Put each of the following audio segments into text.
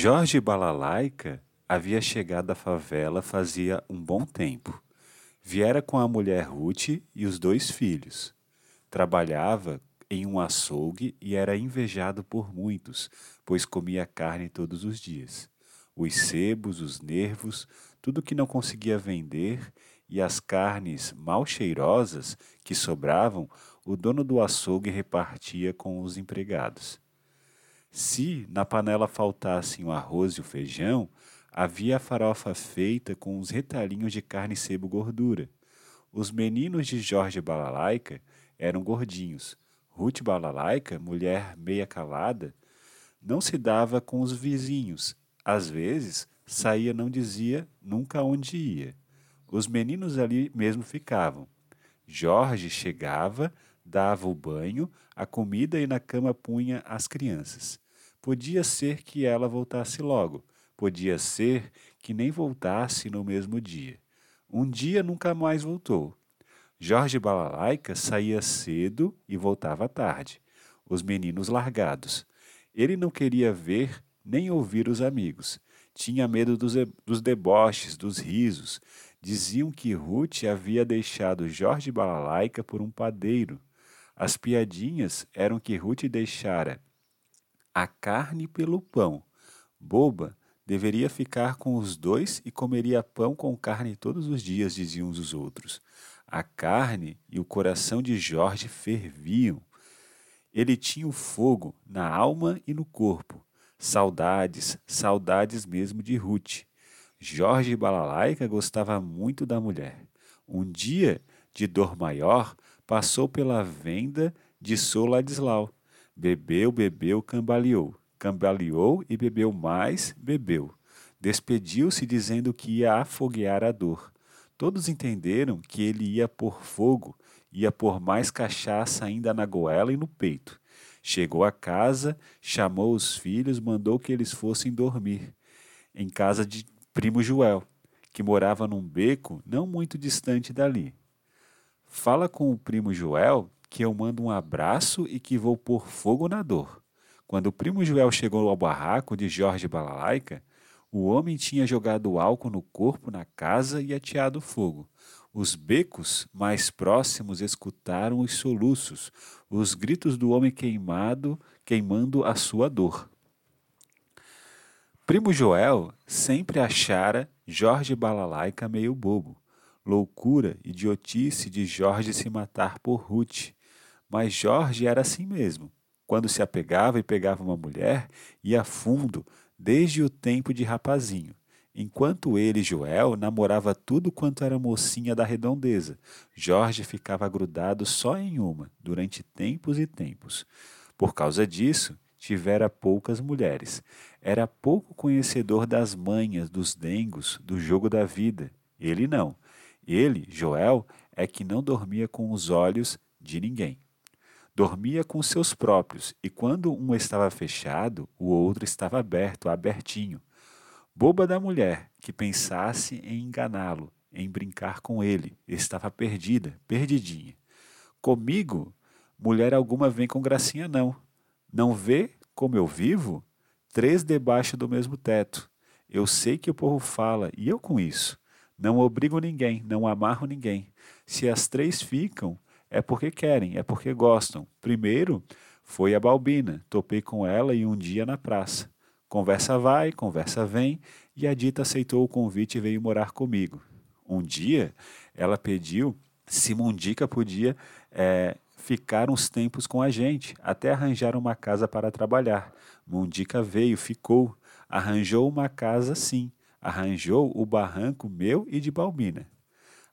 Jorge Balalaica havia chegado à favela fazia um bom tempo. Viera com a mulher Ruth e os dois filhos. Trabalhava em um açougue e era invejado por muitos, pois comia carne todos os dias. Os sebos, os nervos, tudo que não conseguia vender e as carnes mal cheirosas que sobravam, o dono do açougue repartia com os empregados. Se na panela faltassem o arroz e o feijão, havia a farofa feita com os retalhinhos de carne sebo gordura. Os meninos de Jorge Balalaica eram gordinhos. Ruth Balalaica, mulher meia calada, não se dava com os vizinhos. Às vezes, saía não dizia nunca onde ia. Os meninos ali mesmo ficavam. Jorge chegava, dava o banho, a comida e na cama punha as crianças. Podia ser que ela voltasse logo, podia ser que nem voltasse no mesmo dia. Um dia nunca mais voltou. Jorge Balalaica saía cedo e voltava tarde, os meninos largados. Ele não queria ver nem ouvir os amigos. Tinha medo dos, dos deboches, dos risos. Diziam que Ruth havia deixado Jorge Balalaica por um padeiro. As piadinhas eram que Ruth deixara a carne pelo pão. Boba, deveria ficar com os dois e comeria pão com carne todos os dias, diziam os outros. A carne e o coração de Jorge ferviam. Ele tinha o fogo na alma e no corpo. Saudades, saudades mesmo de Ruth. Jorge Balalaica gostava muito da mulher. Um dia, de dor maior, passou pela venda de Soladislau. Bebeu, bebeu, cambaleou. Cambaleou e bebeu mais, bebeu. Despediu-se dizendo que ia afoguear a dor. Todos entenderam que ele ia pôr fogo, ia pôr mais cachaça ainda na goela e no peito. Chegou a casa, chamou os filhos, mandou que eles fossem dormir em casa de primo Joel, que morava num beco não muito distante dali. Fala com o primo Joel que eu mando um abraço e que vou pôr fogo na dor. Quando o primo Joel chegou ao barraco de Jorge Balalaica, o homem tinha jogado álcool no corpo na casa e ateado fogo. Os becos mais próximos escutaram os soluços, os gritos do homem queimado, queimando a sua dor. Primo Joel sempre achara Jorge Balalaica meio bobo. Loucura, idiotice de Jorge se matar por Ruth. Mas Jorge era assim mesmo. Quando se apegava e pegava uma mulher, ia fundo, desde o tempo de rapazinho. Enquanto ele, Joel, namorava tudo quanto era mocinha da redondeza, Jorge ficava grudado só em uma, durante tempos e tempos. Por causa disso, tivera poucas mulheres. Era pouco conhecedor das manhas, dos dengos, do jogo da vida. Ele não. Ele, Joel, é que não dormia com os olhos de ninguém. Dormia com seus próprios, e quando um estava fechado, o outro estava aberto, abertinho. Boba da mulher, que pensasse em enganá-lo, em brincar com ele, estava perdida, perdidinha. Comigo, mulher alguma vem com gracinha não. Não vê como eu vivo? Três debaixo do mesmo teto. Eu sei que o povo fala, e eu com isso. Não obrigo ninguém, não amarro ninguém. Se as três ficam, é porque querem, é porque gostam. Primeiro foi a Balbina, topei com ela e um dia na praça. Conversa vai, conversa vem, e a Dita aceitou o convite e veio morar comigo. Um dia ela pediu se Mundica podia é, ficar uns tempos com a gente, até arranjar uma casa para trabalhar. Mundica veio, ficou, arranjou uma casa sim, arranjou o barranco meu e de Balbina.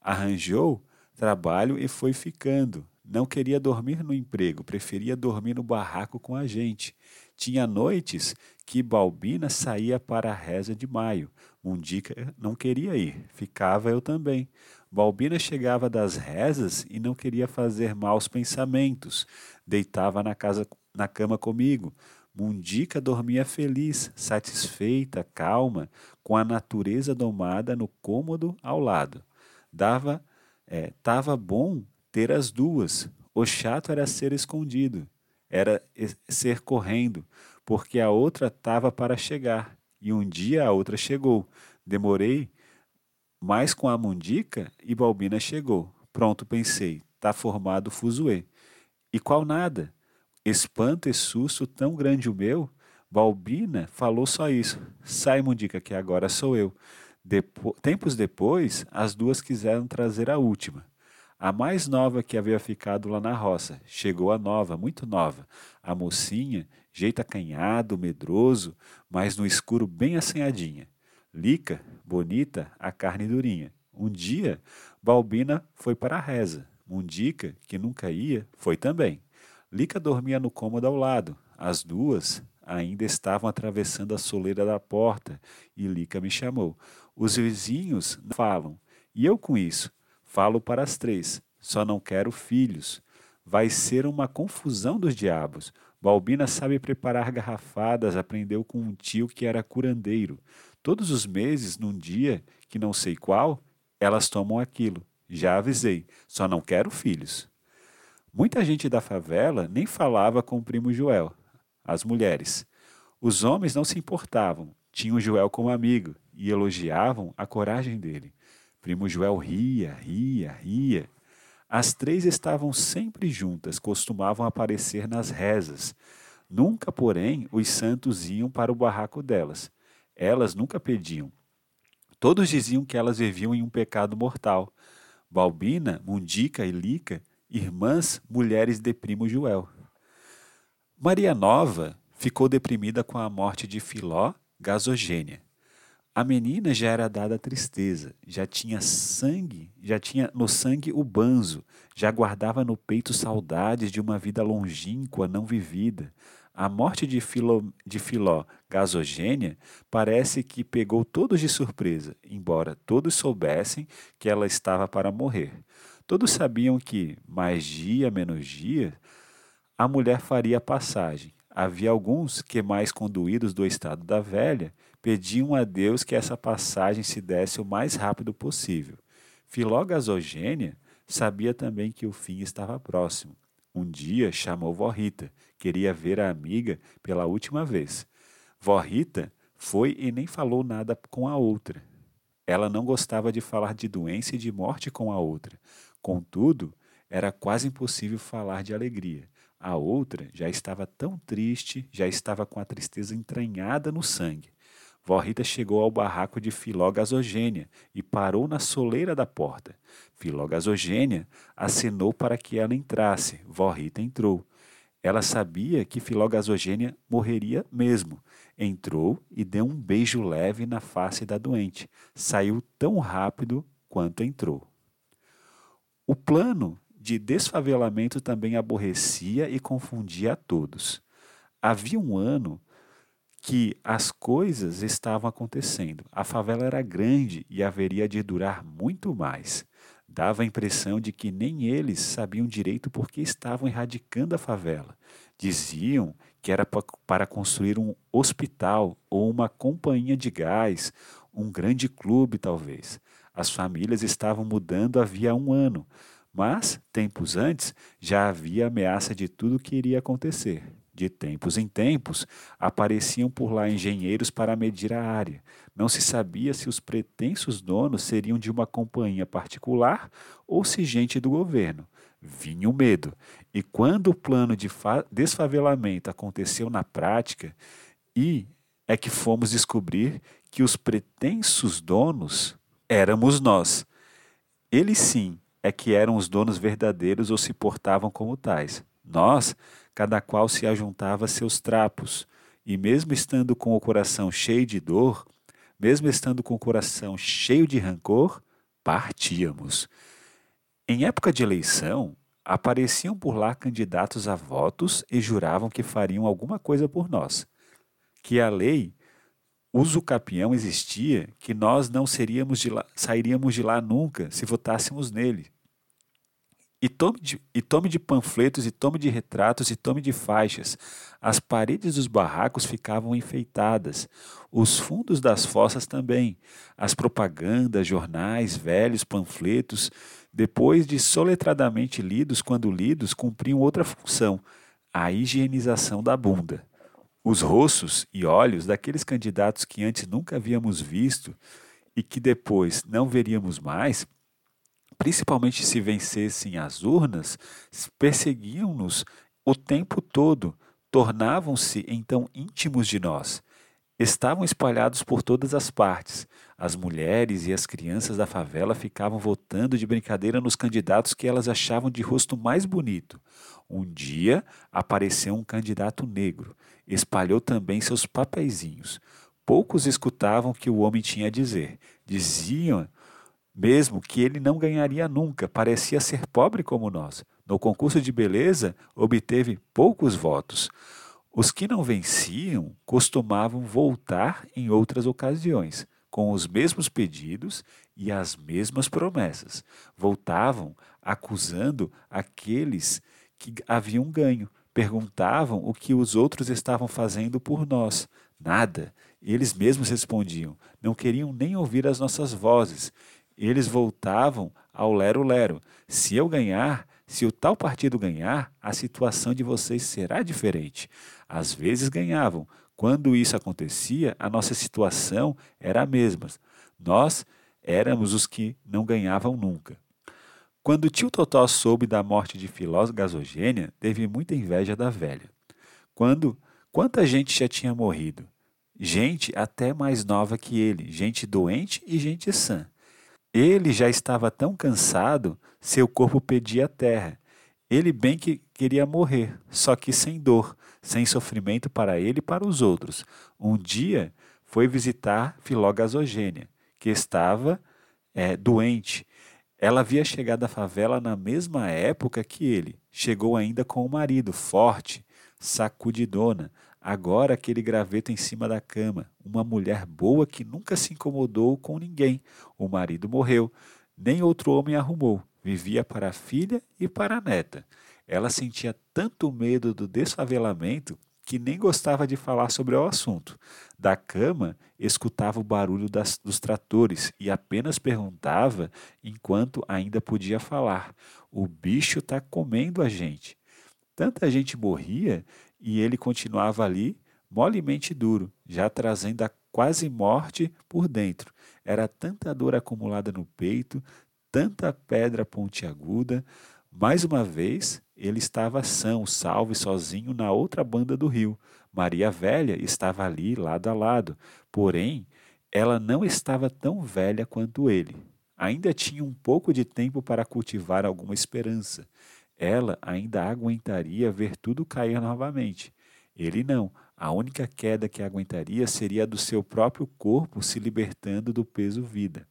Arranjou trabalho e foi ficando. Não queria dormir no emprego, preferia dormir no barraco com a gente. Tinha noites que Balbina saía para a reza de maio. Mundica não queria ir, ficava eu também. Balbina chegava das rezas e não queria fazer maus pensamentos. Deitava na, casa, na cama comigo. Mundica dormia feliz, satisfeita, calma, com a natureza domada no cômodo ao lado. Dava é, tava bom ter as duas. O chato era ser escondido, era ser correndo, porque a outra tava para chegar. e um dia a outra chegou. Demorei, mas com a Mundica e Balbina chegou. Pronto, pensei, tá formado o fuzuê. E qual nada? Espanto e susto tão grande o meu? Balbina falou só isso. Sai, Mundica, que agora sou eu. Depo tempos depois, as duas quiseram trazer a última. A mais nova que havia ficado lá na roça. Chegou a nova, muito nova. A mocinha, jeito acanhado, medroso, mas no escuro bem assanhadinha. Lica, bonita, a carne durinha. Um dia, Balbina foi para a reza. Mundica, que nunca ia, foi também. Lica dormia no cômodo ao lado. As duas ainda estavam atravessando a soleira da porta e Lica me chamou. Os vizinhos falam, e eu com isso Falo para as três, só não quero filhos. Vai ser uma confusão dos diabos. Balbina sabe preparar garrafadas, aprendeu com um tio que era curandeiro. Todos os meses, num dia, que não sei qual, elas tomam aquilo. Já avisei, só não quero filhos. Muita gente da favela nem falava com o primo Joel, as mulheres. Os homens não se importavam, tinham Joel como amigo e elogiavam a coragem dele. Primo Joel ria, ria, ria. As três estavam sempre juntas, costumavam aparecer nas rezas. Nunca, porém, os santos iam para o barraco delas. Elas nunca pediam. Todos diziam que elas viviam em um pecado mortal. Balbina, Mundica e Lica, irmãs, mulheres de primo Joel. Maria Nova ficou deprimida com a morte de Filó, Gasogênia. A menina já era dada tristeza, já tinha sangue, já tinha no sangue o banzo, já guardava no peito saudades de uma vida longínqua não vivida. A morte de Filó, de Filó gasogênia parece que pegou todos de surpresa, embora todos soubessem que ela estava para morrer. Todos sabiam que, mais dia menos dia, a mulher faria a passagem. Havia alguns que, mais conduídos do estado da velha, pediam a Deus que essa passagem se desse o mais rápido possível. Filó Gasogênia sabia também que o fim estava próximo. Um dia chamou Vó Rita, queria ver a amiga pela última vez. Vó Rita foi e nem falou nada com a outra. Ela não gostava de falar de doença e de morte com a outra. Contudo, era quase impossível falar de alegria. A outra já estava tão triste, já estava com a tristeza entranhada no sangue. Vó Rita chegou ao barraco de Filó Gasogênia e parou na soleira da porta. Filó Gasogênia acenou para que ela entrasse. Vó Rita entrou. Ela sabia que Filó Gasogênia morreria mesmo. Entrou e deu um beijo leve na face da doente. Saiu tão rápido quanto entrou. O plano de desfavelamento também aborrecia e confundia a todos. Havia um ano que as coisas estavam acontecendo. A favela era grande e haveria de durar muito mais. Dava a impressão de que nem eles sabiam direito por que estavam erradicando a favela. Diziam que era para construir um hospital ou uma companhia de gás, um grande clube, talvez. As famílias estavam mudando havia um ano, mas, tempos antes, já havia ameaça de tudo que iria acontecer. De tempos em tempos, apareciam por lá engenheiros para medir a área. Não se sabia se os pretensos donos seriam de uma companhia particular ou se gente do governo. Vinha o medo. E quando o plano de desfavelamento aconteceu na prática, e é que fomos descobrir que os pretensos donos éramos nós. Eles sim é que eram os donos verdadeiros ou se portavam como tais. Nós cada qual se ajuntava a seus trapos, e mesmo estando com o coração cheio de dor, mesmo estando com o coração cheio de rancor, partíamos. Em época de eleição, apareciam por lá candidatos a votos e juravam que fariam alguma coisa por nós. Que a lei usucapião existia, que nós não seríamos de lá, sairíamos de lá nunca se votássemos nele. E tome, de, e tome de panfletos, e tome de retratos, e tome de faixas. As paredes dos barracos ficavam enfeitadas, os fundos das fossas também. As propagandas, jornais, velhos panfletos, depois de soletradamente lidos, quando lidos, cumpriam outra função, a higienização da bunda. Os rostos e olhos daqueles candidatos que antes nunca havíamos visto e que depois não veríamos mais, principalmente se vencessem as urnas, perseguiam-nos o tempo todo, tornavam-se então íntimos de nós. Estavam espalhados por todas as partes. As mulheres e as crianças da favela ficavam votando de brincadeira nos candidatos que elas achavam de rosto mais bonito. Um dia apareceu um candidato negro. Espalhou também seus papeizinhos. Poucos escutavam o que o homem tinha a dizer. Diziam mesmo que ele não ganharia nunca, parecia ser pobre como nós. No concurso de beleza, obteve poucos votos. Os que não venciam costumavam voltar em outras ocasiões, com os mesmos pedidos e as mesmas promessas. Voltavam acusando aqueles que haviam ganho. Perguntavam o que os outros estavam fazendo por nós. Nada. Eles mesmos respondiam. Não queriam nem ouvir as nossas vozes. Eles voltavam ao lero-lero. Se eu ganhar, se o tal partido ganhar, a situação de vocês será diferente. Às vezes ganhavam. Quando isso acontecia, a nossa situação era a mesma. Nós éramos os que não ganhavam nunca. Quando tio Totó soube da morte de Filó Gasogênia, teve muita inveja da velha. Quando quanta gente já tinha morrido? Gente até mais nova que ele, gente doente e gente sã. Ele já estava tão cansado, seu corpo pedia terra. Ele bem que queria morrer, só que sem dor, sem sofrimento para ele e para os outros. Um dia foi visitar Filó Gasogênia, que estava é, doente. Ela havia chegado à favela na mesma época que ele. Chegou ainda com o marido, forte, sacudidona, Agora aquele graveto em cima da cama, uma mulher boa que nunca se incomodou com ninguém. O marido morreu, nem outro homem arrumou. Vivia para a filha e para a neta. Ela sentia tanto medo do desfavelamento que nem gostava de falar sobre o assunto. Da cama, escutava o barulho das, dos tratores e apenas perguntava enquanto ainda podia falar: O bicho está comendo a gente. Tanta gente morria e ele continuava ali, molemente duro, já trazendo a quase morte por dentro. Era tanta dor acumulada no peito, tanta pedra pontiaguda. Mais uma vez, ele estava são, salvo e sozinho na outra banda do rio. Maria Velha estava ali, lado a lado. Porém, ela não estava tão velha quanto ele. Ainda tinha um pouco de tempo para cultivar alguma esperança ela ainda aguentaria ver tudo cair novamente. Ele não. A única queda que aguentaria seria a do seu próprio corpo se libertando do peso vida.